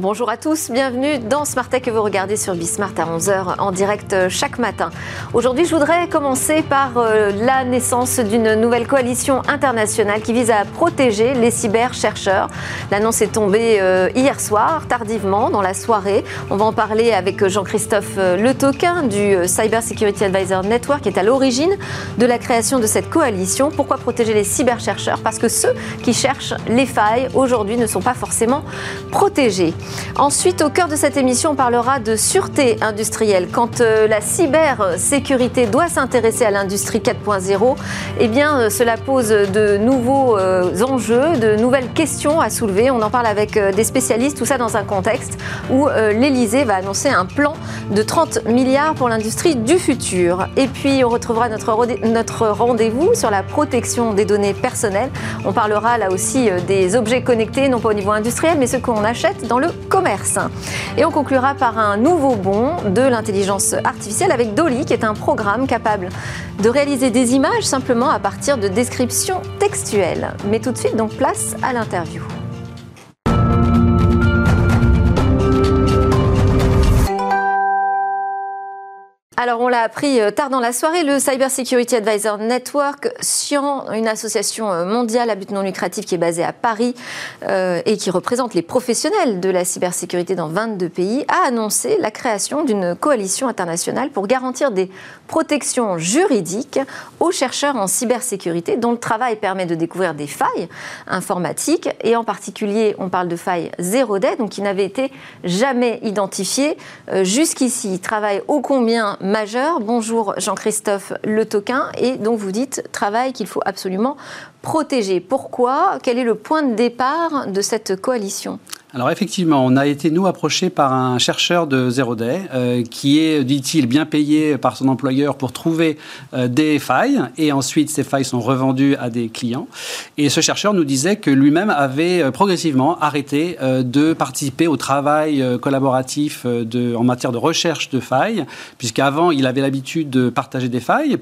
Bonjour à tous, bienvenue dans Smart Tech que vous regardez sur Bismart à 11h en direct euh, chaque matin. Aujourd'hui, je voudrais commencer par euh, la naissance d'une nouvelle coalition internationale qui vise à protéger les cyber-chercheurs. L'annonce est tombée euh, hier soir, tardivement, dans la soirée. On va en parler avec Jean-Christophe Le Toquin du Cyber Security Advisor Network qui est à l'origine de la création de cette coalition. Pourquoi protéger les cyber-chercheurs? Parce que ceux qui cherchent les failles aujourd'hui ne sont pas forcément protégés. Ensuite, au cœur de cette émission, on parlera de sûreté industrielle. Quand euh, la cybersécurité doit s'intéresser à l'industrie 4.0, eh bien, euh, cela pose de nouveaux euh, enjeux, de nouvelles questions à soulever. On en parle avec des spécialistes, tout ça dans un contexte où l'Elysée va annoncer un plan de 30 milliards pour l'industrie du futur. Et puis, on retrouvera notre, notre rendez-vous sur la protection des données personnelles. On parlera là aussi des objets connectés, non pas au niveau industriel, mais ceux qu'on achète dans le commerce. Et on conclura par un nouveau bond de l'intelligence artificielle avec Dolly, qui est un programme capable de réaliser des images simplement à partir de descriptions textuelles. Mais tout de suite, donc place à l'interview. Alors, on l'a appris euh, tard dans la soirée, le Cyber Security Advisor Network, SCIAN, une association euh, mondiale à but non lucratif qui est basée à Paris euh, et qui représente les professionnels de la cybersécurité dans 22 pays, a annoncé la création d'une coalition internationale pour garantir des protections juridiques aux chercheurs en cybersécurité dont le travail permet de découvrir des failles informatiques et en particulier, on parle de failles zéro day, donc qui n'avaient été jamais identifiées jusqu'ici. Ils travaillent ô combien majeur. Bonjour Jean-Christophe Le Toquin. Et donc vous dites travail qu'il faut absolument protéger. Pourquoi? Quel est le point de départ de cette coalition? Alors effectivement, on a été nous approchés par un chercheur de Zero Day euh, qui est, dit-il, bien payé par son employeur pour trouver euh, des failles et ensuite ces failles sont revendues à des clients. Et ce chercheur nous disait que lui-même avait euh, progressivement arrêté de participer au travail collaboratif en matière de recherche de failles, puisqu'avant il avait l'habitude de partager des failles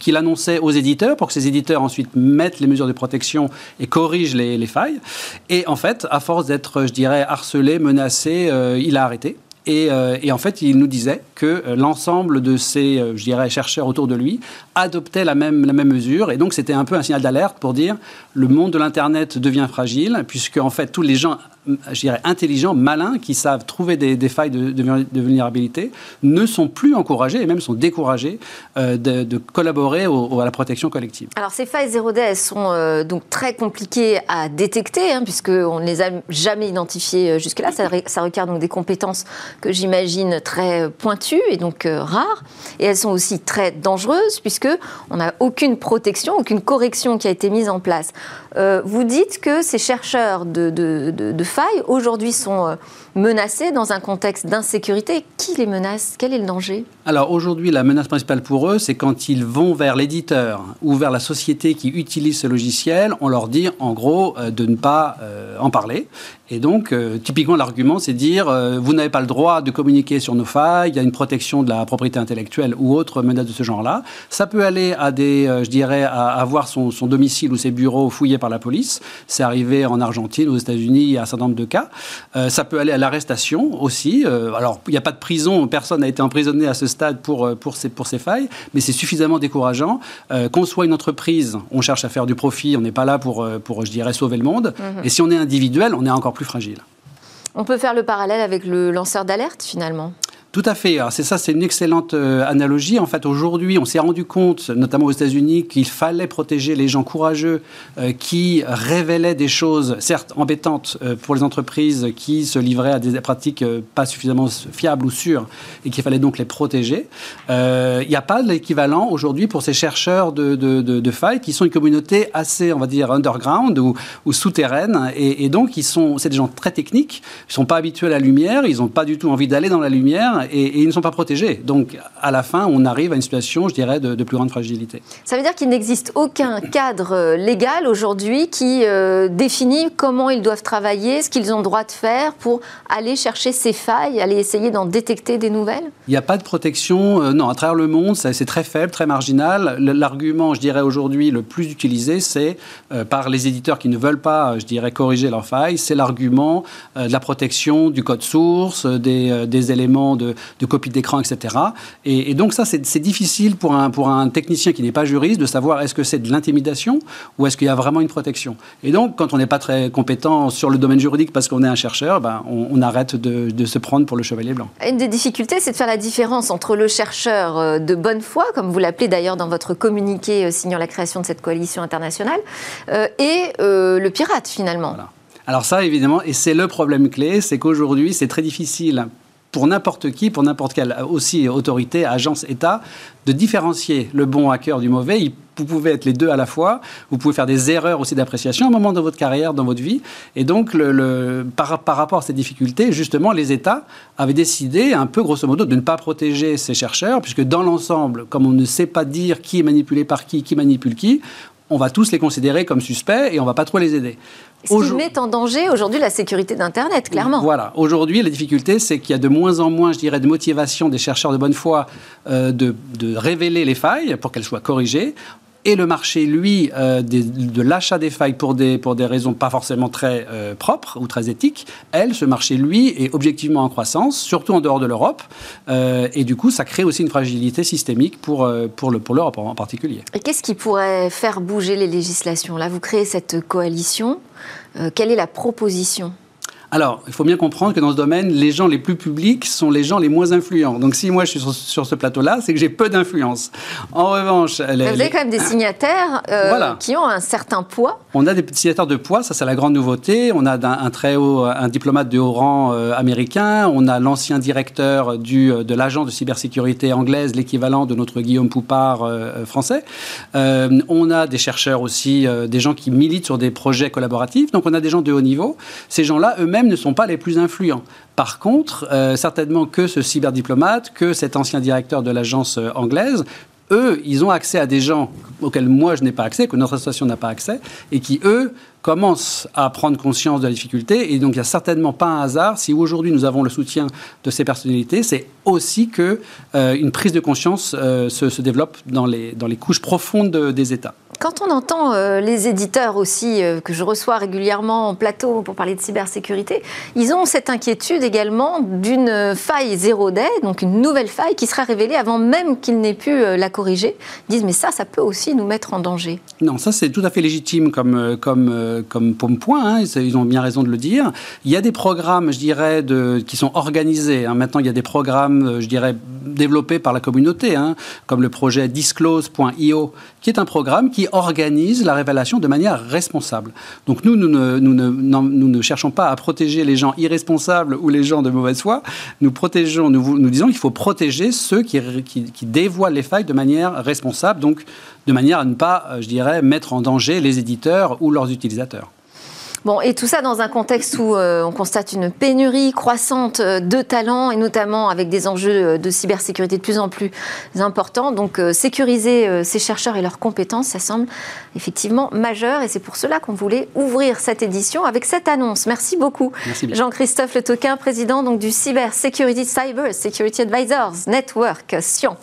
qu'il annonçait aux éditeurs pour que ces éditeurs ensuite mettent les mesures de protection et corrigent les, failles. Et en fait, à force d'être, je dirais, harcelé, menacé, euh, il a arrêté. Euh, et, en fait, il nous disait que euh, l'ensemble de ces, je dirais, chercheurs autour de lui adoptaient la même, la même mesure. Et donc, c'était un peu un signal d'alerte pour dire le monde de l'Internet devient fragile, puisque en fait, tous les gens je dirais, intelligents, malins, qui savent trouver des, failles de, vulnérabilité, ne sont plus encouragés et même sont découragés euh, de, collaborer à la protection collective. Alors ces failles 0D, elles sont euh, donc très compliquées à détecter, hein, puisqu'on ne les a jamais identifiées euh, jusque-là. Ça, requiert donc des compétences que j'imagine très pointues et donc rares. Et elles sont aussi très dangereuses, puisqu'on n'a aucune protection, aucune correction qui a été mise en place. vous dites que ces chercheurs de, de failles aujourd'hui sont euh, menacés dans un contexte d'insécurité. Qui les menace? Quel est le danger? Alors aujourd'hui, la menace principale pour eux, c'est quand ils vont vers l'éditeur ou vers la société qui utilise ce logiciel, on leur dit en gros euh, de ne pas euh, en parler. Et donc, typiquement, l'argument, c'est dire vous n'avez pas le droit de communiquer sur nos failles, il y a une protection de la propriété intellectuelle ou autre menace de ce genre-là. Ça peut aller à des, je dirais, à avoir son, domicile ou ses bureaux fouillés par la police. C'est arrivé en Argentine, aux États-Unis, à certain nombre de cas. ça peut aller à l'arrestation aussi. Euh, alors, il n'y a pas de prison, personne n'a été emprisonné à ce stade pour, euh, pour, ces, pour ces failles, mais c'est suffisamment décourageant. Euh, qu'on soit une entreprise, on cherche à faire du profit, on n'est pas là pour, pour, je dirais, sauver le monde. Mhm. Et si on est individuel, on est encore plus fragile. On peut faire le parallèle avec le lanceur d'alerte, finalement tout à fait. C'est ça, c'est une excellente euh, analogie. En fait, aujourd'hui, on s'est rendu compte, notamment aux États-Unis, qu'il fallait protéger les gens courageux euh, qui révélaient des choses, certes embêtantes euh, pour les entreprises qui se livraient à des pratiques pas suffisamment fiables ou sûres, et qu'il fallait donc les protéger. Il n'y a pas l'équivalent aujourd'hui pour ces chercheurs de, de, de, failles qui sont une communauté assez, on va dire, underground ou, ou souterraine, et, et donc ils sont, c'est des gens très techniques. Ils sont pas habitués à la lumière, ils n'ont pas du tout envie d'aller dans la lumière et, ils ne sont pas protégés. Donc, à la fin, on arrive à une situation, je dirais, de, plus grande fragilité. Ça veut dire qu'il n'existe aucun cadre euh, légal aujourd'hui qui euh, définit comment ils doivent travailler, ce qu'ils ont droit de faire pour aller chercher ces failles, aller essayer d'en détecter des nouvelles? Il n'y a pas de protection, euh, non, à travers le monde, c'est très faible, très marginal. L'argument, je dirais, aujourd'hui, le plus utilisé, c'est par les éditeurs qui ne veulent pas, je dirais, corriger leurs failles, c'est l'argument de la protection du code source, des, des éléments de, de copie d'écran, etc. Et, donc ça, c'est difficile pour un, pour un technicien qui n'est pas juriste de savoir est-ce que c'est de l'intimidation ou est-ce qu'il y a vraiment une protection. Et donc, quand on n'est pas très compétent sur le domaine juridique parce qu'on est un chercheur, ben, on, arrête de, de, se prendre pour le chevalier blanc. Une des difficultés, c'est de faire la différence entre le chercheur euh, de bonne foi, comme vous l'appelez d'ailleurs dans votre communiqué euh, signant la création de cette coalition internationale, euh, et le pirate finalement. Alors ça, évidemment, et c'est le problème clé, c'est qu'aujourd'hui, c'est très difficile pour n'importe qui, pour n'importe quelle aussi autorité, agence, État, de différencier le bon hacker du mauvais. Vous pouvez être les deux à la fois. Vous pouvez faire des erreurs aussi d'appréciation un moment de votre carrière, dans votre vie. Et donc, le, par, par, rapport à ces difficultés, justement, les États avaient décidé, un peu grosso modo, de ne pas protéger ces chercheurs, puisque dans l'ensemble, comme on ne sait pas dire qui est manipulé par qui, qui manipule qui, on va tous les considérer comme suspects et on va pas trop les aider. Ce qui met en danger aujourd'hui la sécurité d'Internet, clairement. Voilà. Aujourd'hui, la difficulté, c'est qu'il y a de moins en moins, je dirais, de motivation des chercheurs de bonne foi euh, de, de, révéler les failles pour qu'elles soient corrigées et le marché, lui, euh, de l'achat des failles pour des, pour des raisons pas forcément très euh, propres ou très éthiques, elle, ce marché, lui, est objectivement en croissance, surtout en dehors de l'Europe. Euh, et du coup, ça crée aussi une fragilité systémique pour, pour l'Europe en particulier. Et qu'est-ce qui pourrait faire bouger les législations? Là, vous créez cette coalition. quelle est la proposition? Alors, il faut bien comprendre que dans ce domaine, les gens les plus publics sont les gens les moins influents. Donc, si moi je suis sur, ce plateau-là, c'est que j'ai peu d'influence. En revanche, vous avez quand même des signataires euh, qui ont un certain poids. On a des signataires de poids, ça c'est la grande nouveauté. On a un, très haut, un diplomate de haut rang euh, américain. On a l'ancien directeur du, euh, de l'agence de cybersécurité anglaise, l'équivalent de notre Guillaume Poupard français. on a des chercheurs aussi, des gens qui militent sur des projets collaboratifs. Donc, on a des gens de haut niveau. Ces gens-là, eux-mêmes ne sont pas les plus influents. Par contre, euh, certainement que ce cyberdiplomate, que cet ancien directeur de l'agence euh, anglaise, eux, ils ont accès à des gens auxquels moi je n'ai pas accès, que notre association n'a pas accès, et qui, eux, commencent à prendre conscience de la difficulté. Et donc, il n'y a certainement pas un hasard si aujourd'hui nous avons le soutien de ces personnalités, c'est aussi que euh, une prise de conscience se, se, développe dans les, dans les couches profondes des États. Quand on entend euh, les éditeurs aussi, euh, que je reçois régulièrement en plateau pour parler de cybersécurité, ils ont cette inquiétude également d'une faille zéro day, donc une nouvelle faille qui sera révélée avant même qu'ils n'aient pu euh, la corriger. Ils disent mais ça, ça peut aussi nous mettre en danger. Non, ça c'est tout à fait légitime comme, comme, comme point, hein, ils ont bien raison de le dire. Il y a des programmes, je dirais, qui sont organisés. Hein. Maintenant, il y a des programmes, je dirais, développés par la communauté, hein, comme le projet disclose.io, qui est un programme qui organise la révélation de manière responsable. Donc nous, nous ne, cherchons pas à protéger les gens irresponsables ou les gens de mauvaise foi. Nous protégeons, nous disons qu'il faut protéger ceux qui, qui, qui, dévoilent les failles de manière responsable, donc de manière à ne pas, euh, je dirais, mettre en danger les éditeurs ou leurs utilisateurs. Bon, et tout ça dans un contexte où euh, on constate une pénurie croissante euh, de talents, et notamment avec des enjeux euh, de cybersécurité de plus en plus importants. Donc, sécuriser ces chercheurs et leurs compétences, ça semble effectivement majeur, et c'est pour cela qu'on voulait ouvrir cette édition avec cette annonce. Merci beaucoup, Jean-Christophe Le Toquin, président donc, du Cyber Security Cyber Security Advisors Network Sion.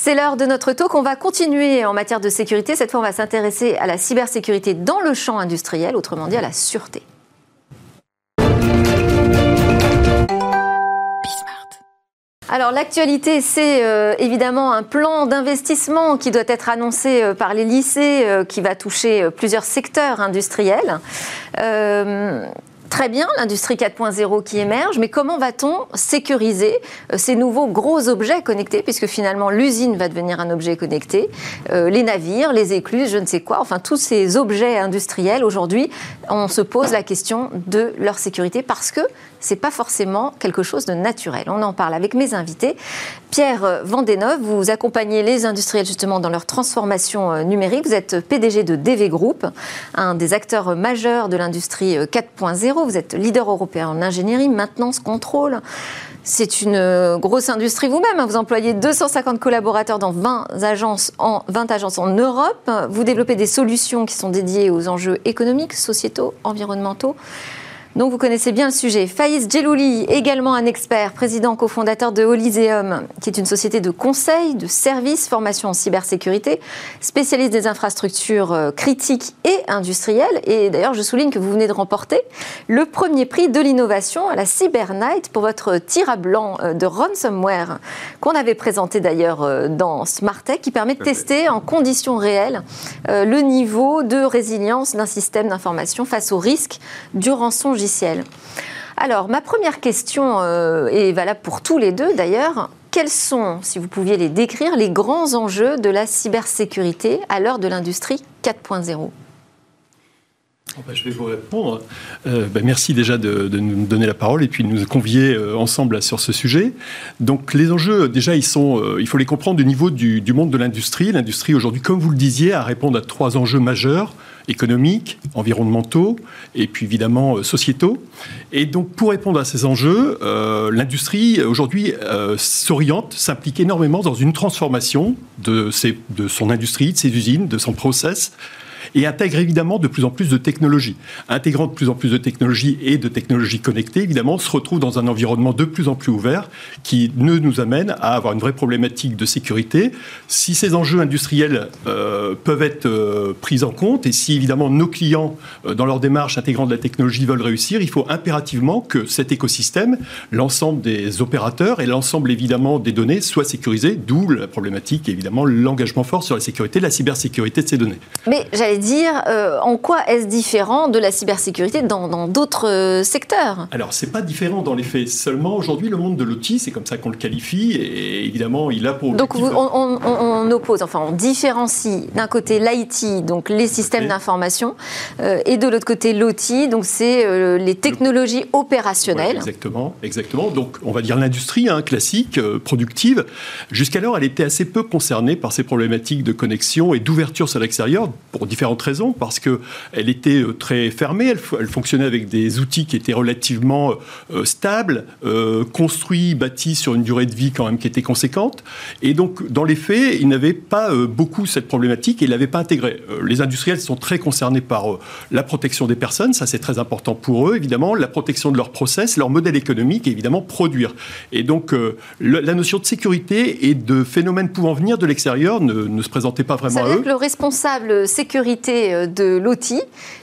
C'est l'heure de notre talk. On va continuer en matière de sécurité. Cette fois, on va s'intéresser à la cybersécurité dans le champ industriel, autrement dit à la sûreté. Alors l'actualité, c'est euh, évidemment un plan d'investissement qui doit être annoncé euh, par les lycées, euh, qui va toucher plusieurs secteurs industriels. Très bien, l'industrie 4.0 qui émerge, mais comment va-t-on sécuriser euh, ces nouveaux gros objets connectés, puisque finalement l'usine va devenir un objet connecté, euh, les navires, les écluses, je ne sais quoi, enfin tous ces objets industriels, aujourd'hui, on se pose la question de leur sécurité parce que c'est pas forcément quelque chose de naturel. On en parle avec mes invités. Pierre Vendéneuve, vous accompagnez les industriels justement dans leur transformation euh, numérique. Vous êtes PDG de DV Group, un des acteurs majeurs de l'industrie 4.0. Vous êtes leader européen en ingénierie, maintenance, contrôle. C'est une euh, grosse industrie vous-même. Hein. Vous employez 250 collaborateurs dans 20 agences, en, 20 agences en Europe. Vous développez des solutions qui sont dédiées aux enjeux économiques, sociétaux, environnementaux. Donc vous connaissez bien le sujet. Faïs Djelouli, également un expert, président cofondateur de Holiseum, qui est une société de conseil, de services, formation en cybersécurité, spécialiste des infrastructures euh, critiques et industrielles. Et d'ailleurs, je souligne que vous venez de remporter le premier prix de l'innovation à la Cyber Night pour votre tir à blanc euh, de ransomware, qu'on avait présenté d'ailleurs euh, dans Smartech, qui permet de tester en conditions réelles le niveau de résilience d'un système d'information face aux risques du rançon alors, ma première question euh, est valable pour tous les deux d'ailleurs. Quels sont, si vous pouviez les décrire, les grands enjeux de la cybersécurité à l'heure de l'industrie 4.0 je vais vous répondre. Euh, ben, merci déjà de, nous donner la parole et puis de nous convier euh, ensemble sur ce sujet. Donc les enjeux, déjà, ils sont, il faut les comprendre au niveau du, du monde de l'industrie. L'industrie aujourd'hui, comme vous le disiez, a répondre à trois enjeux majeurs économiques, environnementaux et puis évidemment euh, sociétaux. Et donc pour répondre à ces enjeux, euh, l'industrie aujourd'hui euh, s'oriente, s'implique énormément dans une transformation de, ses, de son industrie, de ses usines, de son process et intègre évidemment de plus en plus de technologies. Intégrant de plus en plus de technologies et de technologies connectées, évidemment, on se retrouve dans un environnement de plus en plus ouvert qui ne nous amène à avoir une vraie problématique de sécurité. Si ces enjeux industriels euh, peuvent être euh, pris en compte et si évidemment nos clients, euh, dans leur démarche intégrant de la technologie, veulent réussir, il faut impérativement que cet écosystème, l'ensemble des opérateurs et l'ensemble évidemment des données soient sécurisés, d'où la problématique évidemment l'engagement fort sur la sécurité, la cybersécurité de ces données. Dire euh, en quoi est-ce différent de la cybersécurité dans d'autres euh, secteurs? Alors, c'est pas différent dans les faits. Seulement, aujourd'hui, le monde de l'outil, c'est comme ça qu'on le qualifie, et évidemment, il a pour Donc, on, oppose, enfin, on différencie d'un côté l'IT, donc les systèmes d'information, euh, et de l'autre côté l'OT, donc c'est les technologies opérationnelles. exactement, exactement. Donc, on va dire l'industrie hein, classique, productive. Jusqu'alors, elle était assez peu concernée par ces problématiques de connexion et d'ouverture sur l'extérieur pour différents raisons, parce qu'elle était euh, très fermée, elle, fonctionnait avec des outils qui étaient relativement euh, stables, euh, construits, bâtis sur une durée de vie quand même qui était conséquente. Et donc, dans les faits, ils n'avaient pas beaucoup cette problématique et ils ne l'avaient pas intégrée. les industriels sont très concernés par la protection des personnes, ça c'est très important pour eux, évidemment, la protection de leur process, leur modèle économique et évidemment produire. Et donc, la notion de sécurité et de phénomènes pouvant venir de l'extérieur ne, se présentait pas vraiment à eux. Que le responsable sécurité euh, de l'OTI,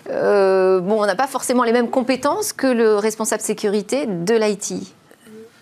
euh, on n'a pas forcément les mêmes compétences que le responsable sécurité de l'IT.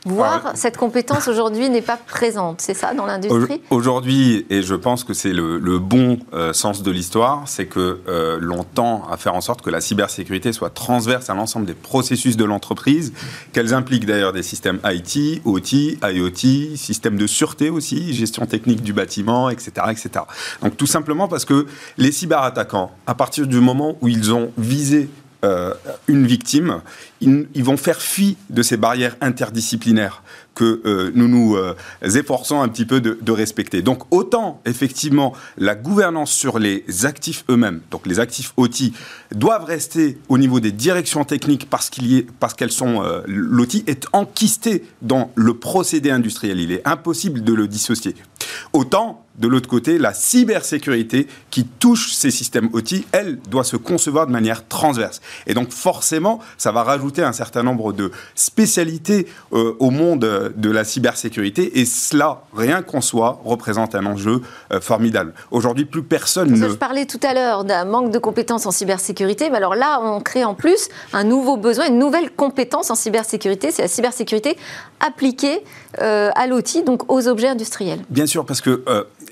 Voire cette compétence aujourd'hui n'est pas présente, c'est ça dans l'industrie Aujourd'hui, et je pense que c'est le, bon euh, sens de l'histoire, c'est que euh, l'on tend à faire en sorte que la cybersécurité soit transverse à l'ensemble des processus de l'entreprise, qu'elles impliquent d'ailleurs des systèmes IT, OT, IoT, systèmes de sûreté aussi, gestion technique du bâtiment, etc., etc. Donc tout simplement parce que les cyberattaquants, à partir du moment où ils ont visé euh, une victime, ils, vont faire fi de ces barrières interdisciplinaires que euh, nous nous euh, efforçons un petit peu de, respecter. Donc autant effectivement la gouvernance sur les actifs eux-mêmes, donc les actifs OTI, doivent rester au niveau des directions techniques parce qu'elles sont l'OTI est enquisté dans le procédé industriel. Il est impossible de le dissocier. Autant de l'autre côté, la cybersécurité qui touche ces systèmes OT, elle doit se concevoir de manière transverse. Et donc forcément, ça va rajouter un certain nombre de spécialités euh, au monde de la cybersécurité. Et cela, rien qu'en soi, représente un enjeu euh, formidable. Aujourd'hui, plus personne ne... Je parlais tout à l'heure d'un manque de compétences en cybersécurité, mais alors là, on crée en plus un nouveau besoin, une nouvelle compétence en cybersécurité, c'est la cybersécurité appliquée euh, à l'outil, donc aux objets industriels. Bien sûr, parce que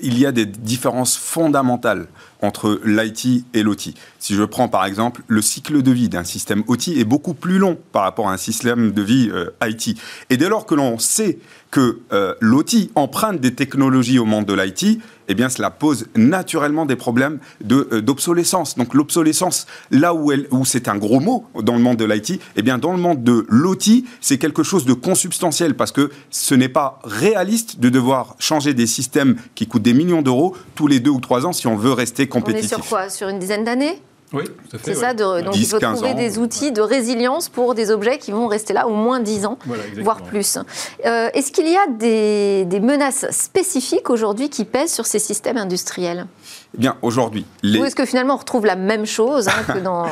il y a des différences fondamentales entre l'IT et l'OT. Si je prends par exemple le cycle de vie d'un système OT est beaucoup plus long par rapport à un système de vie euh, IT. Et dès lors que l'on sait que euh, l'OT emprunte des technologies au monde de l'IT, eh bien, cela pose naturellement des problèmes euh, d'obsolescence. Donc, l'obsolescence, là où, où c'est un gros mot dans le monde de l'IT, eh bien, dans le monde de l'OT, c'est quelque chose de consubstantiel parce que ce n'est pas réaliste de devoir changer des systèmes qui coûtent des millions d'euros tous les deux ou trois ans si on veut rester compétitif. On est sur quoi? Sur une dizaine d'années? Oui, tout à fait. C'est ça, donc il faut trouver des outils de résilience pour des objets qui vont rester là au moins 10 ans, voire plus. Euh, est-ce qu'il y a des, menaces spécifiques aujourd'hui qui pèsent sur ces systèmes industriels? Eh bien, aujourd'hui. Les... Ou est-ce que finalement on retrouve la même chose hein, que dans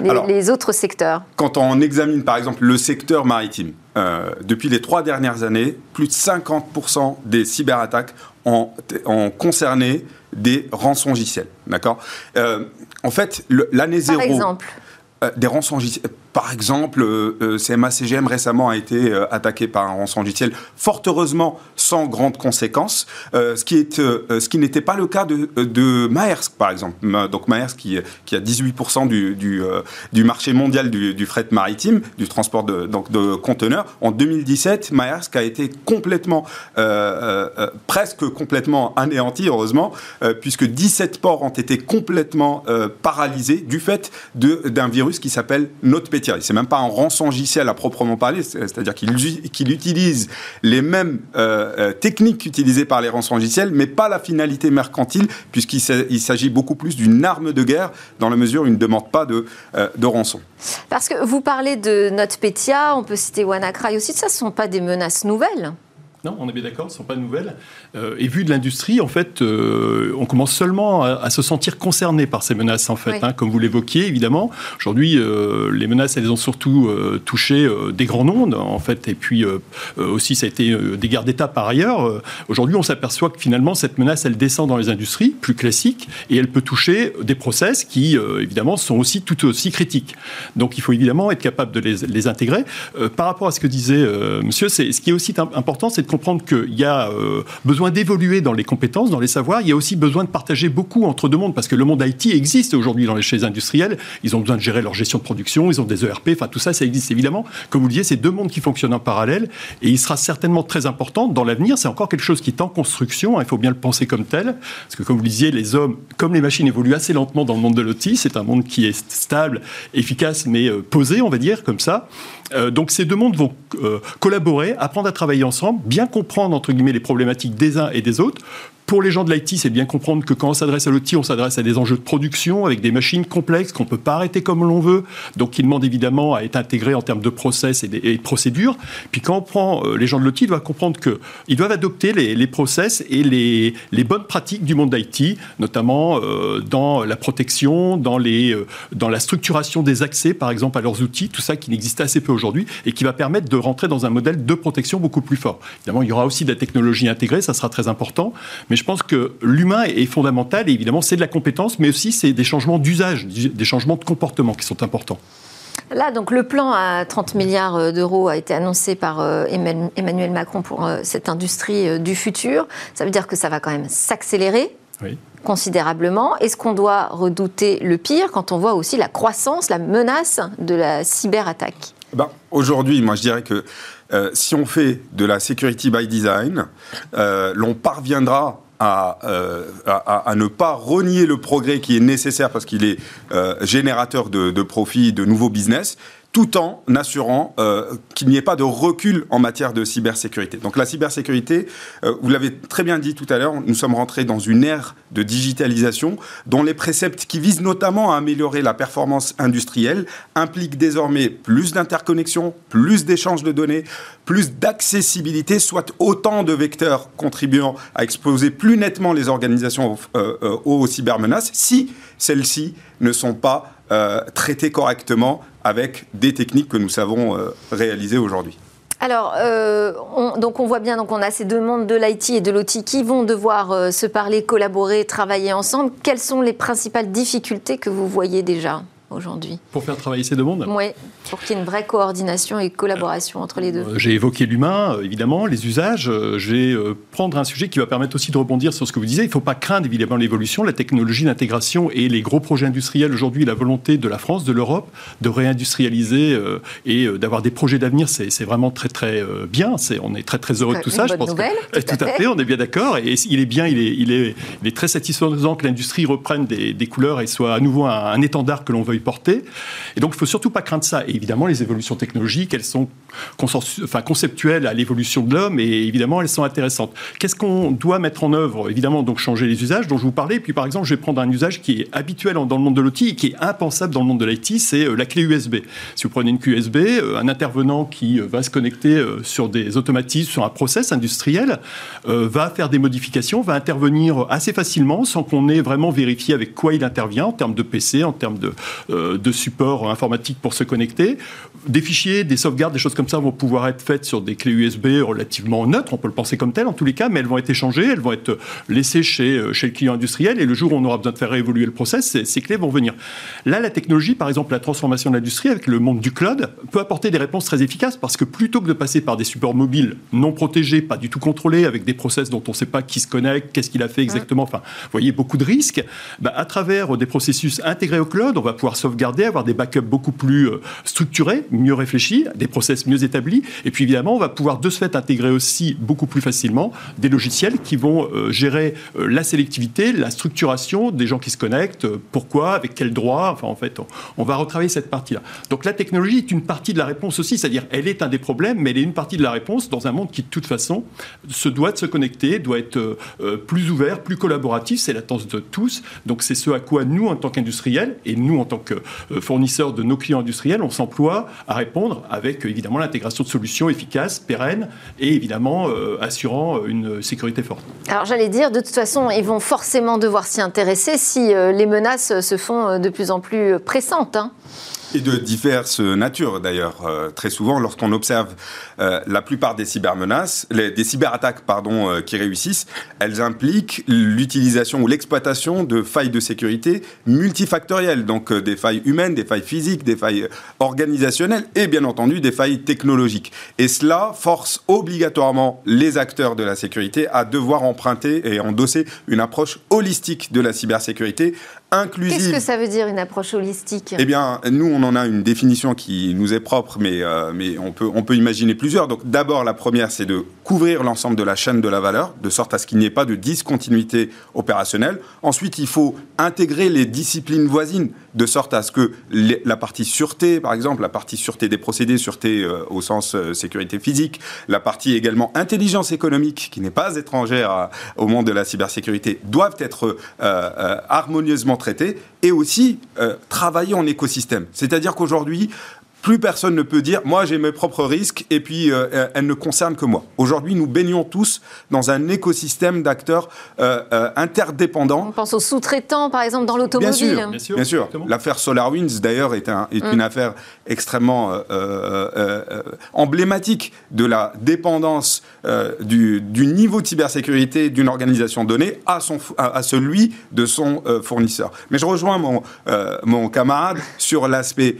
les, autres secteurs? Quand on examine par exemple le secteur maritime, euh, depuis les trois dernières années, plus de 50% des cyberattaques ont, ont concerné des rançongiciels. D'accord? Euh, En fait, l'année zéro. Par exemple euh, des rançongiciels. Par exemple, euh, euh CMA-CGM récemment a été euh, attaqué par un rançongiciel, fort heureusement sans grandes conséquences, ce qui est ce qui n'était pas le cas de, Maersk, par exemple. Donc Maersk qui, qui a 18% du, du, marché mondial du, du, fret maritime, du transport de, donc de conteneurs. En 2017, Maersk a été complètement, presque complètement anéanti, heureusement, puisque 17 ports ont été complètement paralysés du fait d'un virus qui s'appelle NotPetya c'est même pas un rançongiciel à proprement parler, c'est-à-dire qu'il utilise les mêmes euh, euh, techniques utilisées par les rançongiciels, mais pas la finalité mercantile, puisqu'il s'agit beaucoup plus d'une arme de guerre, dans la mesure où il ne demande pas de, euh, de rançon. Parce que vous parlez de NotPetya, on peut citer WannaCry aussi, ça ne sont pas des menaces nouvelles non, on est bien d'accord, ce ne sont pas nouvelles. Euh, et vu de l'industrie, en fait, euh, on commence seulement à, se sentir concerné par ces menaces, en fait. Hein, comme vous l'évoquiez, évidemment. Aujourd'hui, euh, les menaces, elles ont surtout touché des grands noms, en fait. Et puis aussi, ça a été des guerres d'État par ailleurs. Aujourd'hui, on s'aperçoit que finalement, cette menace, elle descend dans les industries plus classiques et elle peut toucher des process qui, évidemment, sont aussi tout aussi critiques. Donc, il faut évidemment être capable de les, les intégrer. par rapport à ce que disait monsieur, ce qui est aussi important, c'est de comprendre qu'il y a euh, besoin d'évoluer dans les compétences, dans les savoirs. Il y a aussi besoin de partager beaucoup entre deux mondes parce que le monde IT existe aujourd'hui dans les chez industriels. Ils ont besoin de gérer leur gestion de production, ils ont des ERP, enfin tout ça, ça existe évidemment. Comme vous le disiez, c'est deux mondes qui fonctionnent en parallèle et il sera certainement très important dans l'avenir. C'est encore quelque chose qui est en construction. Hein, il faut bien le penser comme tel parce que comme vous le disiez, les hommes, comme les machines évoluent assez lentement dans le monde de l'OT, c'est un monde qui est stable, efficace, mais euh, posé, on va dire comme ça. Euh, donc ces deux mondes vont collaborer, apprendre à travailler ensemble, bien comprendre, entre guillemets, les problématiques des uns et des autres pour les gens de l'IT, c'est bien comprendre que quand on s'adresse à l'outil, on s'adresse à des enjeux de production avec des machines complexes qu'on ne peut pas arrêter comme l'on veut, donc qui demandent évidemment à être intégrés en termes de process et de, procédures. Puis quand on prend euh, les gens de l'outil, ils doivent comprendre qu'ils doivent adopter les, process et les, bonnes pratiques du monde d'IT, notamment euh, dans la protection, euh, dans la structuration des accès, par exemple, à leurs outils, tout ça qui n'existe assez peu aujourd'hui et qui va permettre de rentrer dans un modèle de protection beaucoup plus fort. Évidemment, il y aura aussi de la technologie intégrée, ça sera très important, je pense que l'humain est fondamental et évidemment c'est de la compétence, mais aussi c'est des changements d'usage, des changements de comportement qui sont importants. Là, donc, le plan à 30 milliards euh, d'euros a été annoncé par euh, Emmanuel Macron pour euh, cette industrie du futur. Ça veut dire que ça va quand même s'accélérer. considérablement. Est-ce qu'on doit redouter le pire quand on voit aussi la croissance, la menace de la cyberattaque? Ben, Aujourd'hui, moi je dirais que euh, si on fait de la security by design, euh, l'on parviendra euh, à, ne pas renier le progrès qui est nécessaire parce qu'il est générateur de, de profits, de nouveaux business, tout en assurant euh, qu'il n'y ait pas de recul en matière de cybersécurité. Donc la cybersécurité, euh, vous l'avez très bien dit tout à l'heure, nous sommes rentrés dans une ère de digitalisation dont les préceptes qui visent notamment à améliorer la performance industrielle impliquent désormais plus d'interconnexion, plus d'échanges de données, plus d'accessibilité, soit autant de vecteurs contribuant à exposer plus nettement les organisations euh, aux cybermenaces si celles-ci ne sont pas traitées correctement avec des techniques que nous savons euh, réaliser aujourd'hui. Alors, euh, on, donc on voit bien, donc on a ces deux mondes de l'IT et de l'OT qui vont devoir euh, se parler, collaborer, travailler ensemble. Quelles sont les principales difficultés que vous voyez déjà? Aujourd'hui Pour faire travailler ces deux mondes Oui, pour qu'il y ait une vraie coordination et collaboration entre les deux. Euh, j'ai évoqué l'humain, euh, évidemment, les usages. Euh, je vais prendre un sujet qui va permettre aussi de rebondir sur ce que vous disiez. Il ne faut pas craindre évidemment l'évolution, la technologie d'intégration et les gros projets industriels aujourd'hui, la volonté de la France, de l'Europe, de réindustrialiser et d'avoir des projets d'avenir, c'est vraiment très très bien. on est très très heureux de tout ça. je pense nouvelle, que, tout, à fait. on est bien d'accord. Et il est bien, il est, il est, il est très satisfaisant que l'industrie reprenne des, des, couleurs et soit à nouveau un, un étendard que l'on veuille porter. Et donc il ne faut surtout pas craindre ça. Et évidemment, les évolutions technologiques, elles sont enfin, conceptuelles à l'évolution de l'homme et évidemment, elles sont intéressantes. Qu'est-ce qu'on doit mettre en œuvre? Évidemment, donc changer les usages dont je vous parlais. puis, par exemple, je vais prendre un usage qui est habituel dans le monde de l'outil et qui est impensable dans le monde de l'IT, c'est euh, la clé USB. Si vous prenez une clé USB, euh, un intervenant qui euh, va se connecter sur des automatismes, sur un process industriel, va faire des modifications, va intervenir assez facilement sans qu'on ait vraiment vérifié avec quoi il intervient en termes de PC, en termes de, de support informatique pour se connecter. Des fichiers, des sauvegardes, des choses comme ça vont pouvoir être faites sur des clés USB relativement neutres, on peut le penser comme tel en tous les cas, mais elles vont être échangées, elles vont être laissées chez, euh, chez le client industriel et le jour où on aura besoin de faire évoluer le process, ces, clés vont venir. Là, la technologie, par exemple la transformation de l'industrie avec le monde du cloud, peut apporter des réponses très efficaces parce que plutôt que de passer par des supports mobiles non protégés, pas du tout contrôlés, avec des process dont on ne sait pas qui se connecte, qu'est-ce qu'il a fait exactement, enfin, vous voyez, beaucoup de risques, bah, à travers des processus intégrés au cloud, on va pouvoir sauvegarder, avoir des backups beaucoup plus euh, structurés, mieux réfléchis, des process mieux établis. Et puis évidemment, on va pouvoir de ce fait intégrer aussi beaucoup plus facilement des logiciels qui vont euh, gérer euh, la sélectivité, la structuration des gens qui se connectent, pourquoi, avec quels droits. Enfin, en fait, on, va retravailler cette partie-là. Donc la technologie est une partie de la réponse aussi, c'est-à-dire elle est un des problèmes, mais elle est une partie de la réponse dans un monde qui, de toute façon, se doit de se connecter, doit être plus ouvert, plus collaboratif. C'est l'attente de tous. Donc c'est ce à quoi nous, en tant qu'industriels, et nous, en tant que fournisseurs de nos clients industriels, on s'emploie à répondre avec évidemment l'intégration de solutions efficaces, pérennes et évidemment euh, assurant une sécurité forte. Alors j'allais dire, de toute façon, ils vont forcément devoir s'y intéresser si euh, les menaces se font euh, de plus en plus pressantes. Hein. Et de diverses natures d'ailleurs. Euh, très souvent, lorsqu'on observe euh, la plupart des cybermenaces, des cyberattaques pardon, euh, qui réussissent, elles impliquent l'utilisation ou l'exploitation de failles de sécurité multifactorielles, donc des failles humaines, des failles physiques, des failles organisationnelles et bien entendu des failles technologiques. Et cela force obligatoirement les acteurs de la sécurité à devoir emprunter et endosser une approche holistique de la cybersécurité Qu'est-ce que ça veut dire une approche holistique? Eh bien, nous, on en a une définition qui nous est propre, mais, euh, mais on, peut, on peut imaginer plusieurs. Donc, d'abord, la première, c'est de couvrir l'ensemble de la chaîne de la valeur, de sorte à ce qu'il n'y ait pas de discontinuité opérationnelle. Ensuite, il faut intégrer les disciplines voisines, de sorte à ce que la partie sûreté, par exemple, la partie sûreté des procédés, sûreté euh, au sens euh, sécurité physique, la partie également intelligence économique, qui n'est pas étrangère au monde de la cybersécurité, doivent être harmonieusement traiter et aussi euh, travailler en écosystème. C'est-à-dire qu'aujourd'hui, plus personne ne peut dire moi j'ai mes propres risques et puis euh, elles ne concernent que moi. Aujourd'hui, nous baignons tous dans un écosystème d'acteurs euh, euh, interdépendants. On pense aux sous-traitants, par exemple, dans l'automobile. Bien sûr, bien sûr. L'affaire SolarWinds, d'ailleurs, est, un, est une mm. affaire extrêmement emblématique de la dépendance du, du, niveau de cybersécurité d'une organisation donnée à, son, à, celui de son fournisseur. Mais je rejoins mon, mon camarade sur l'aspect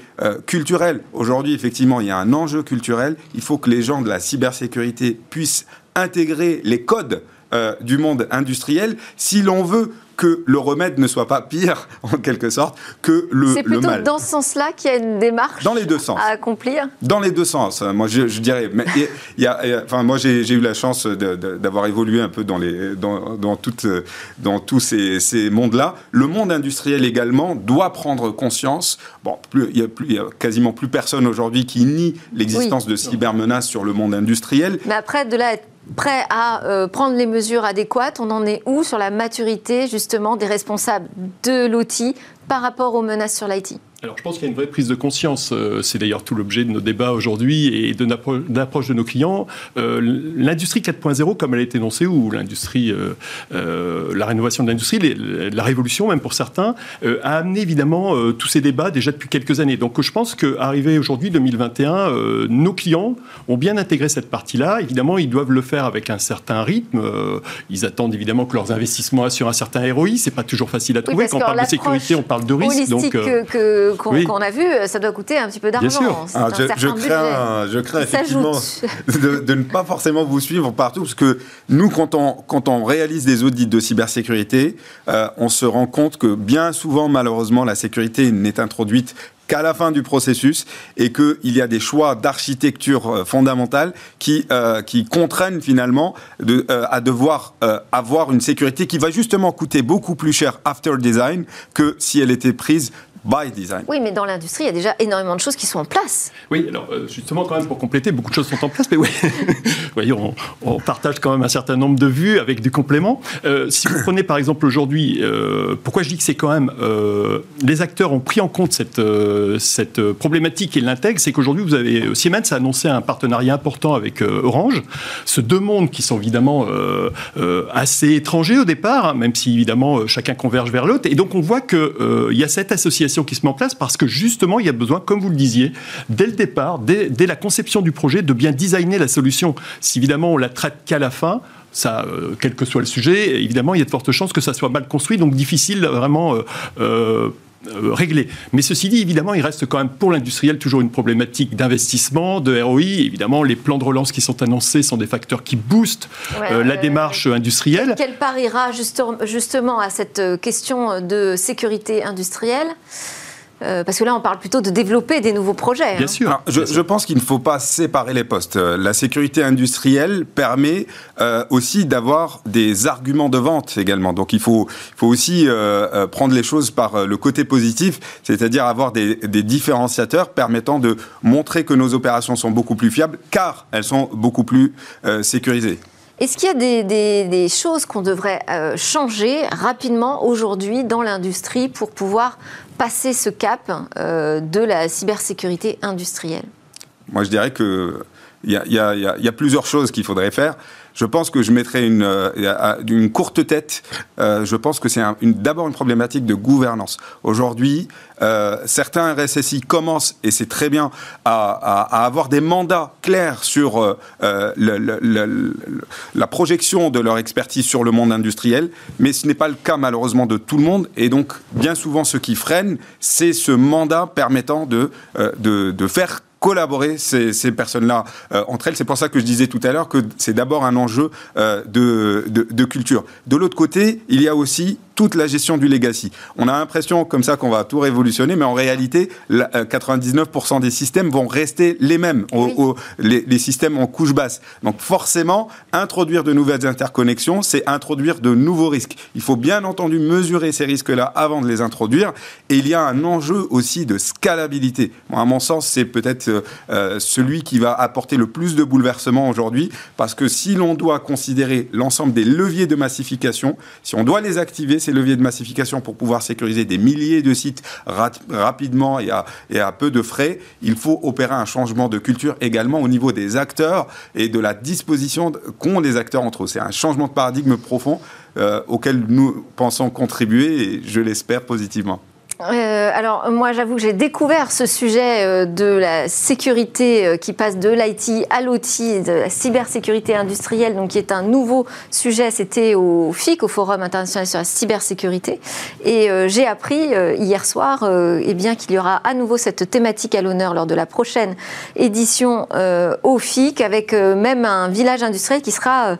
culturel. Aujourd'hui, effectivement, il y a un enjeu culturel. Il faut que les gens de la cybersécurité puissent intégrer les codes euh, du monde industriel si l'on veut que le remède ne soit pas pire, en quelque sorte, que le, mal. C'est plutôt dans ce sens-là qu'il y a une démarche dans les deux sens. à accomplir Dans les deux sens, moi je, dirais. Mais il y a, enfin, moi j'ai eu la chance d'avoir évolué un peu dans, les, dans, dans, dans tous ces, ces mondes-là. Le monde industriel également doit prendre conscience. Bon, il, y a quasiment plus personne aujourd'hui qui nie l'existence de cybermenaces sur le monde industriel. Mais après, de là à être prêt à euh, prendre les mesures adéquates. On en est où sur la maturité justement des responsables de l'outil par rapport aux menaces sur l'IT alors, je pense qu'il y a une vraie prise de conscience. Euh, c'est d'ailleurs tout l'objet de nos débats aujourd'hui et de l'approche de nos clients. Euh, l'industrie 4.0, comme elle a été énoncée, ou l'industrie, euh, la rénovation de l'industrie, la révolution même pour certains, a amené évidemment tous ces débats déjà depuis quelques années. Donc, je pense qu'arrivé aujourd'hui 2021, nos clients ont bien intégré cette partie-là. Évidemment, ils doivent le faire avec un certain rythme. ils attendent évidemment que leurs investissements assurent un certain ROI. C'est pas toujours facile à trouver. Quand on parle de sécurité, on parle de risque. Donc, que qu'on a vu, ça doit coûter un petit peu d'argent. Je, je, crains, je crains effectivement de, de, ne pas forcément vous suivre partout, parce que nous, quand on, quand on réalise des audits de cybersécurité, euh, on se rend compte que bien souvent, malheureusement, la sécurité n'est introduite qu'à la fin du processus et qu'il y a des choix d'architecture euh, fondamentale qui, euh, qui contraignent finalement de, euh, à devoir avoir une sécurité qui va justement coûter beaucoup plus cher after design que si elle était prise by design. Oui, mais dans l'industrie, il y a déjà énormément de choses qui sont en place. Oui, alors euh, justement, quand même, pour compléter, beaucoup de choses sont en place, mais oui, voyez, on, on, partage quand même un certain nombre de vues avec des compléments. Euh, si vous prenez par exemple aujourd'hui, euh, pourquoi je dis que c'est quand même. Euh, les acteurs ont pris en compte cette, euh, cette problématique et l'intègrent, c'est qu'aujourd'hui, vous avez. Siemens a annoncé un partenariat important avec Orange. Ce deux mondes qui sont évidemment assez étrangers au départ, hein, même si évidemment chacun converge vers l'autre. Et donc on voit qu'il y a cette association qui se met en place parce que justement, il y a besoin, comme vous le disiez, dès le départ, dès, la conception du projet, de bien designer la solution. Si évidemment on la traite qu'à la fin, ça, euh, quel que soit le sujet, évidemment, il y a de fortes chances que ça soit mal construit, donc difficile vraiment. Euh, euh, euh, réglé. Mais ceci dit, évidemment, il reste quand même pour l'industriel toujours une problématique d'investissement, de ROI. Évidemment, les plans de relance qui sont annoncés sont des facteurs qui boostent euh, la démarche industrielle. Quel part ira justement à cette question de sécurité industrielle? Euh, parce que là, on parle plutôt de développer des nouveaux projets. Bien hein. sûr. je, pense qu'il ne faut pas séparer les postes. Euh, la sécurité industrielle permet euh, aussi d'avoir des arguments de vente également. Donc il faut, faut aussi prendre les choses par le côté positif, c'est-à-dire avoir des, des, différenciateurs permettant de montrer que nos opérations sont beaucoup plus fiables, car elles sont beaucoup plus sécurisées. Est-ce qu'il y a des, choses qu'on devrait euh, changer rapidement aujourd'hui dans l'industrie pour pouvoir passer ce cap euh, de la cybersécurité industrielle? Moi, je dirais qu'il y, y, a plusieurs choses qu'il faudrait faire. Je pense que je mettrai une, euh, une courte tête. Euh, je pense que c'est d'abord une problématique de gouvernance. Aujourd'hui, euh, certains RSSI commencent, et c'est très bien, à, avoir des mandats clairs sur la projection de leur expertise sur le monde industriel, mais ce n'est pas le cas malheureusement de tout le monde. Et donc, bien souvent, ce qui freine, c'est ce mandat permettant de, de faire collaborer ces, personnes-là euh, entre elles. C'est pour ça que je disais tout à l'heure que c'est d'abord un enjeu euh, de, culture. De l'autre côté, il y a aussi toute la gestion du legacy. On a l'impression comme ça qu'on va tout révolutionner, mais en réalité, 99% euh, des systèmes vont rester les mêmes, les, les, systèmes en couche basse. Donc forcément, introduire de nouvelles interconnexions, c'est introduire de nouveaux risques. Il faut bien entendu mesurer ces risques-là avant de les introduire. Et il y a un enjeu aussi de scalabilité. Bon, à mon sens, c'est peut-être euh, euh, celui qui va apporter le plus de bouleversements aujourd'hui, parce que si l'on doit considérer l'ensemble des leviers de massification, si on doit les activer, ces leviers de massification pour pouvoir sécuriser des milliers de sites rapidement et à, peu de frais, il faut opérer un changement de culture également au niveau des acteurs et de la disposition qu'ont les acteurs entre eux. C'est un changement de paradigme profond euh, auquel nous pensons contribuer et je l'espère positivement. Euh, alors moi j'avoue que j'ai découvert ce sujet euh, de la sécurité euh, qui passe de l'IT à l'OT, de la cybersécurité industrielle, donc qui est un nouveau sujet. C'était au FIC, au Forum international sur la cybersécurité, et j'ai appris hier soir eh bien qu'il y aura à nouveau cette thématique à l'honneur lors de la prochaine édition au FIC, avec même un village industriel qui sera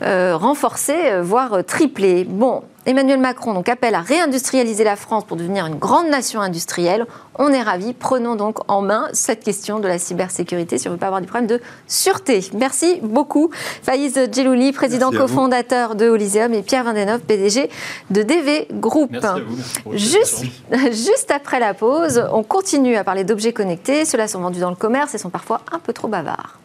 renforcé, voire triplé. Bon, Emmanuel Macron donc, appelle à réindustrialiser la France pour devenir une grande nation industrielle. On est ravis. Prenons donc en main cette question de la cybersécurité si on ne veut pas avoir des problèmes de sûreté. Merci beaucoup. Faïz Djelouli, président cofondateur de Holyséum et Pierre Vindenov, PDG de DV Group. Merci à vous. juste, juste après la pause, on continue à parler d'objets connectés. Ceux-là sont vendus dans le commerce et sont parfois un peu trop bavards.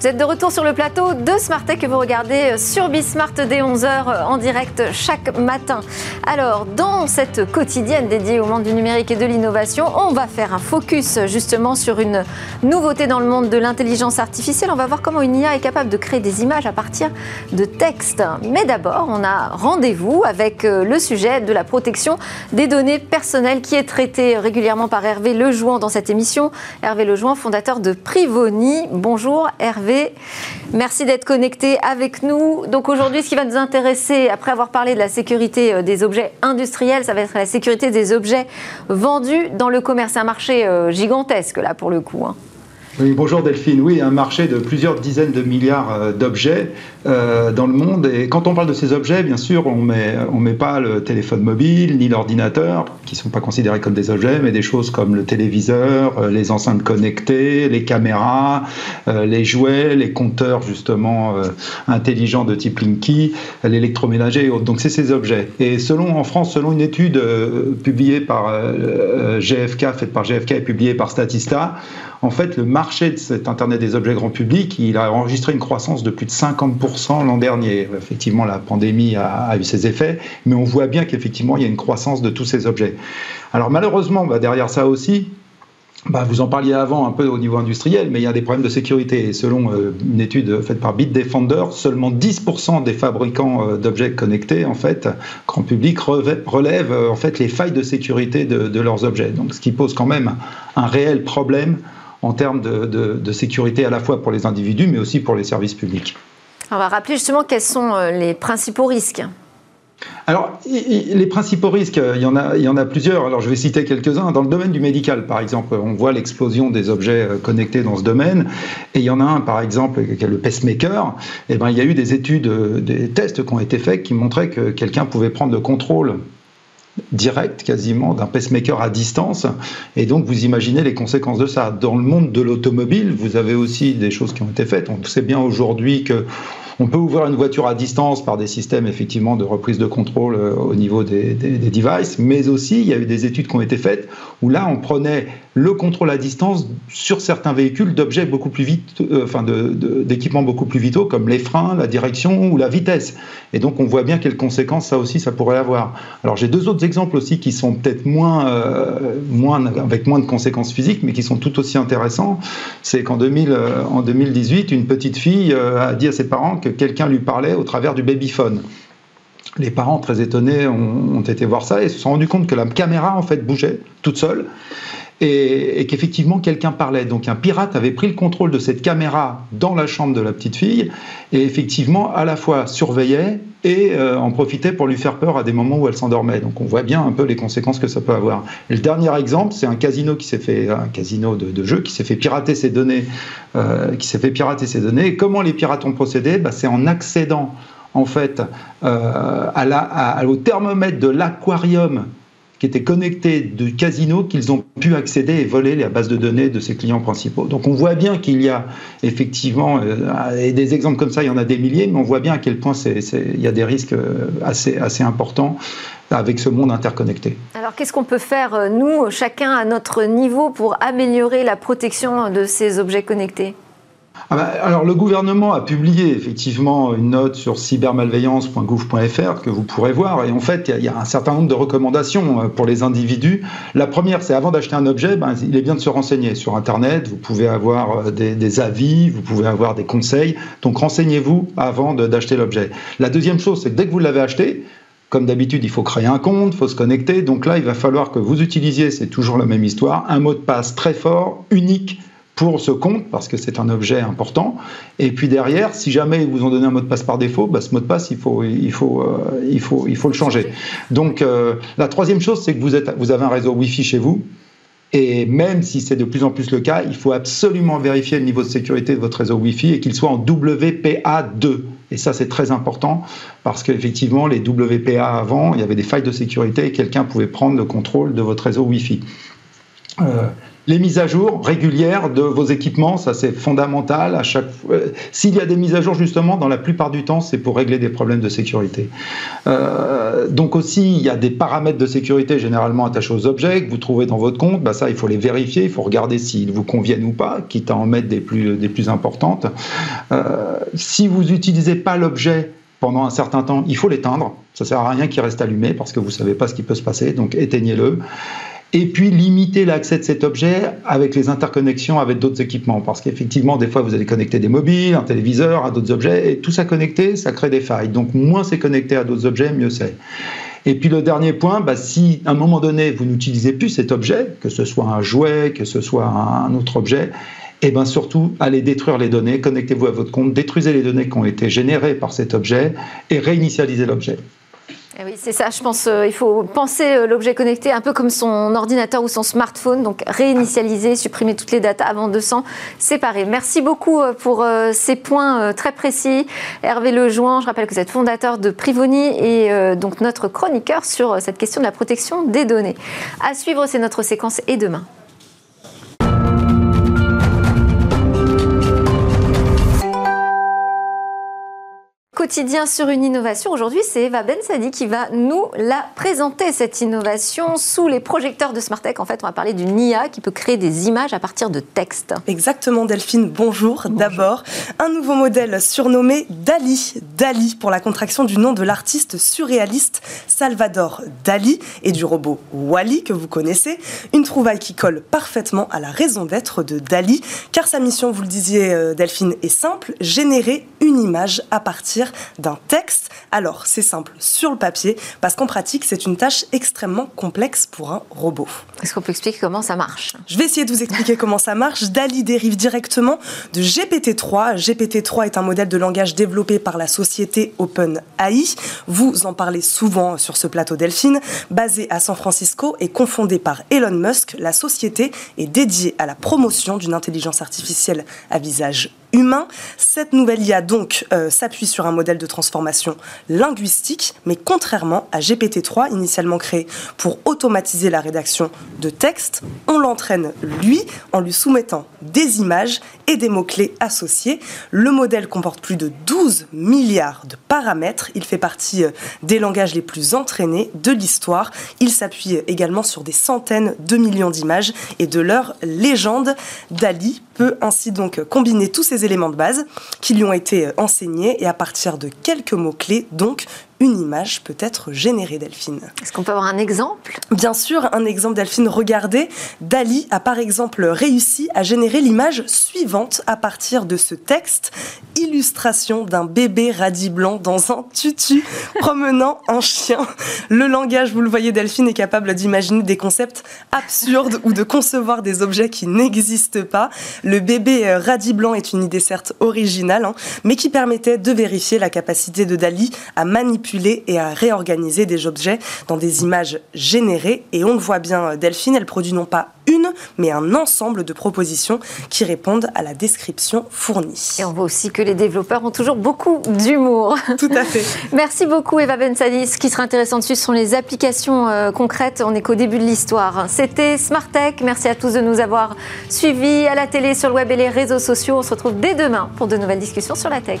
Vous êtes de retour sur le plateau de Smartech que vous regardez sur Bismart dès 11h en direct chaque matin. Alors, dans cette quotidienne dédiée au monde du numérique et de l'innovation, on va faire un focus justement sur une nouveauté dans le monde de l'intelligence artificielle. On va voir comment une IA est capable de créer des images à partir de textes. Mais d'abord, on a rendez-vous avec euh, le sujet de la protection des données personnelles qui est traité régulièrement par Hervé Lejouan dans cette émission. Hervé Lejouan, fondateur de Privoni. Bonjour Hervé. Merci d'être connecté avec nous. Donc aujourd'hui, ce qui va nous intéresser, après avoir parlé de la sécurité euh, des objets industriels, ça va être la sécurité des objets vendus dans le commerce. C'est un marché euh, gigantesque là pour le coup. Hein. Oui, bonjour Delphine. Oui, un marché de plusieurs dizaines de milliards euh, d'objets euh, dans le monde. Et quand on parle de ces objets, bien sûr, on met, on met pas le téléphone mobile ni l'ordinateur, qui sont pas considérés comme des objets, mais des choses comme le téléviseur, euh, les enceintes connectées, les caméras, les jouets, les compteurs justement intelligents de type Linky, l'électroménager et autres. Donc c'est ces objets. Et selon en France, selon une étude publiée par GFK, faite par GFK et publiée par Statista, en fait, le marché de cet Internet des objets grand public, il a enregistré une croissance de plus de 50% l'an dernier. Effectivement, la pandémie a, eu ses effets, mais on voit bien qu'effectivement, il y a une croissance de tous ces objets. Alors malheureusement, bah, derrière ça aussi, bah, vous en parliez avant un peu au niveau industriel, mais il y a des problèmes de sécurité. Et selon euh, une étude faite par Bitdefender, seulement 10% des fabricants euh, d'objets connectés, en fait, grand public, relèvent euh, en fait les failles de sécurité de, de, leurs objets. Donc, ce qui pose quand même un réel problème en termes de, sécurité à la fois pour les individus, mais aussi pour les services publics. On va rappeler justement quels sont euh, les principaux risques. Alors, les principaux risques, il y, en a, il y en a plusieurs. Alors, je vais citer quelques-uns. Dans le domaine du médical, par exemple, on voit l'explosion des objets euh, connectés dans ce domaine. Et il y en a un, par exemple, qui est le pacemaker. Et eh ben, il y a eu des études, euh, des tests qui ont été faits qui montraient que quelqu'un pouvait prendre le contrôle direct quasiment d'un pacemaker à distance. Et donc vous imaginez les conséquences de ça. Dans le monde de l'automobile, vous avez aussi des choses qui ont été faites. On sait bien aujourd'hui que on peut ouvrir une voiture à distance par des systèmes effectivement de reprise de contrôle euh, au niveau des, devices, mais aussi il y a eu des études qui ont été faites où là on prenait le contrôle à distance sur certains véhicules d'objets beaucoup plus vite, euh, d'équipements beaucoup plus vitaux comme les freins, la direction ou la vitesse. Et donc on voit bien quelles conséquences ça aussi ça pourrait avoir. Alors j'ai deux autres exemples aussi qui sont peut-être moins, euh, moins avec moins de conséquences physiques, mais qui sont tout aussi intéressants. C'est qu'en 2000, en 2018, une petite fille a dit à ses parents que quelqu'un lui parlait au travers du babyphone. Les parents, très étonnés, ont, été voir ça et se sont rendus compte que la caméra, en fait, bougeait toute seule et, qu'effectivement quelqu'un parlait. Donc un pirate avait pris le contrôle de cette caméra dans la chambre de la petite fille et effectivement à la fois surveillait et euh, en profitait pour lui faire peur à des moments où elle s'endormait. Donc on voit bien un peu les conséquences que ça peut avoir. Et le dernier exemple, c'est un casino qui s'est fait, un casino de, jeu qui s'est fait pirater ses données, euh, qui s'est fait pirater ses données. Comment les pirates ont procédé? Bah, C'est en accédant en fait euh, au thermomètre de l'aquarium qui étaient connectés du casino qu'ils ont pu accéder et voler la base de données de ses clients principaux. Donc on voit bien qu'il y a effectivement, euh, et des exemples comme ça, il y en a des milliers, mais on voit bien à quel point il y a des risques euh, assez, assez importants avec ce monde interconnecté. Alors qu'est-ce qu'on peut faire, euh, nous, chacun à notre niveau, pour améliorer la protection de ces objets connectés? Ah bah, alors le gouvernement a publié effectivement une note sur cybermalveillance.gouv.fr que vous pourrez voir et en fait il y, a un certain nombre de recommandations euh, pour les individus. La première c'est avant d'acheter un objet, ben, il est bien de se renseigner sur Internet, vous pouvez avoir euh, des, avis, vous pouvez avoir des conseils, donc renseignez-vous avant d'acheter l'objet. La deuxième chose c'est que dès que vous l'avez acheté, comme d'habitude, il faut créer un compte, il faut se connecter. Donc là, il va falloir que vous utilisiez, c'est toujours la même histoire, un mot de passe très fort, unique, pour ce compte, parce que c'est un objet important. Et puis derrière, si jamais ils vous ont donné un mot de passe par défaut, bah, ce mot de passe, il faut, il faut, euh, il faut, il faut le changer. Donc euh, la troisième chose, c'est que vous, êtes, vous avez un réseau Wi-Fi chez vous. Et même si c'est de plus en plus le cas, il faut absolument vérifier le niveau de sécurité de votre réseau Wi-Fi et qu'il soit en WPA2. Et ça, c'est très important parce qu'effectivement, les WPA avant, il y avait des failles de sécurité et quelqu'un pouvait prendre le contrôle de votre réseau Wi-Fi. Euh, les mises à jour régulières de vos équipements, ça c'est fondamental. S'il y a des mises à jour justement, dans la plupart du temps, c'est pour régler des problèmes de sécurité. Euh, donc aussi, il y a des paramètres de sécurité généralement attachés aux objets que vous trouvez dans votre compte. Bah ça, il faut les vérifier, il faut regarder s'ils vous conviennent ou pas, quitte à en mettre des plus importantes. Euh, si vous n'utilisez pas l'objet pendant un certain temps, il faut l'éteindre. Ça sert à rien qu'il reste allumé parce que vous savez pas ce qui peut se passer. Donc éteignez-le et puis limiter l'accès de cet objet avec les interconnexions avec d'autres équipements. Parce qu'effectivement, des fois, vous allez connecter des mobiles, un téléviseur à d'autres objets, et tout ça connecté, ça crée des failles. Donc moins c'est connecté à d'autres objets, mieux c'est. Et puis le dernier point, bah, si à un moment donné, vous n'utilisez plus cet objet, que ce soit un jouet, que ce soit un autre objet, et bien surtout, allez détruire les données, connectez-vous à votre compte, détruisez les données qui ont été générées par cet objet et réinitialisez l'objet. Eh oui, c'est ça, je pense. Euh, il faut penser euh, l'objet connecté un peu comme son ordinateur ou son smartphone, donc réinitialiser, supprimer toutes les datas avant de s'en séparer. Merci beaucoup euh, pour ces points très précis. Hervé Lejoin, je rappelle que vous êtes fondateur de Privoni et donc notre chroniqueur sur cette question de la protection des données. À suivre, c'est notre séquence et demain. Quotidien sur une innovation. Aujourd'hui, c'est Eva Bensadi qui va nous la présenter, cette innovation, sous les projecteurs de Smartech. En fait, on va parler d'une IA qui peut créer des images à partir de textes. Exactement, Delphine. Bonjour. D'abord, un nouveau modèle surnommé Dali. Dali, pour la contraction du nom de l'artiste surréaliste Salvador Dali et du robot Wally que vous connaissez. Une trouvaille qui colle parfaitement à la raison d'être de Dali, car sa mission, vous le disiez, euh, Delphine, est simple générer une image à partir d'un texte. Alors, c'est simple sur le papier, parce qu'en pratique, c'est une tâche extrêmement complexe pour un robot. Est-ce qu'on peut expliquer comment ça marche? Je vais essayer de vous expliquer comment ça marche. DALI dérive directement de GPT-3. GPT-3 est un modèle de langage développé par la société OpenAI. Vous en parlez souvent sur ce plateau Delphine. Basé à San Francisco et confondé par Elon Musk, la société est dédiée à la promotion d'une intelligence artificielle à visage humain. Cette nouvelle IA donc euh, s'appuie sur un modèle de transformation linguistique, mais contrairement à GPT-3, initialement créé pour automatiser la rédaction de texte, on l'entraîne lui en lui soumettant des images et des mots-clés associés. Le modèle comporte plus de 12 milliards de paramètres. Il fait partie euh, des langages les plus entraînés de l'histoire. Il s'appuie également sur des centaines de millions d'images et de leur légende. Dali peut ainsi donc combiner tous ces éléments de base qui lui ont été enseignés et à partir de quelques mots-clés, donc une image peut être générée, Delphine. Est-ce qu'on peut avoir un exemple? Bien sûr, un exemple, Delphine. Regardez, Dali a par exemple réussi à générer l'image suivante à partir de ce texte illustration d'un bébé radis blanc dans un tutu promenant un chien. Le langage, vous le voyez, Delphine est capable d'imaginer des concepts absurdes ou de concevoir des objets qui n'existent pas. Le bébé euh, radis blanc est une idée certes originale, hein, mais qui permettait de vérifier la capacité de Dali à manipuler et à réorganiser des objets dans des images générées. Et on le voit bien, Delphine, elle produit non pas une, mais un ensemble de propositions qui répondent à la description fournie. Et on voit aussi que les développeurs ont toujours beaucoup d'humour. Tout à fait. Merci beaucoup Eva Bensadis. Ce qui sera intéressant dessus, ce sont les applications euh, concrètes. On n'est qu'au début de l'histoire. C'était Smart Tech. Merci à tous de nous avoir suivis à la télé, sur le web et les réseaux sociaux. On se retrouve dès demain pour de nouvelles discussions sur la tech.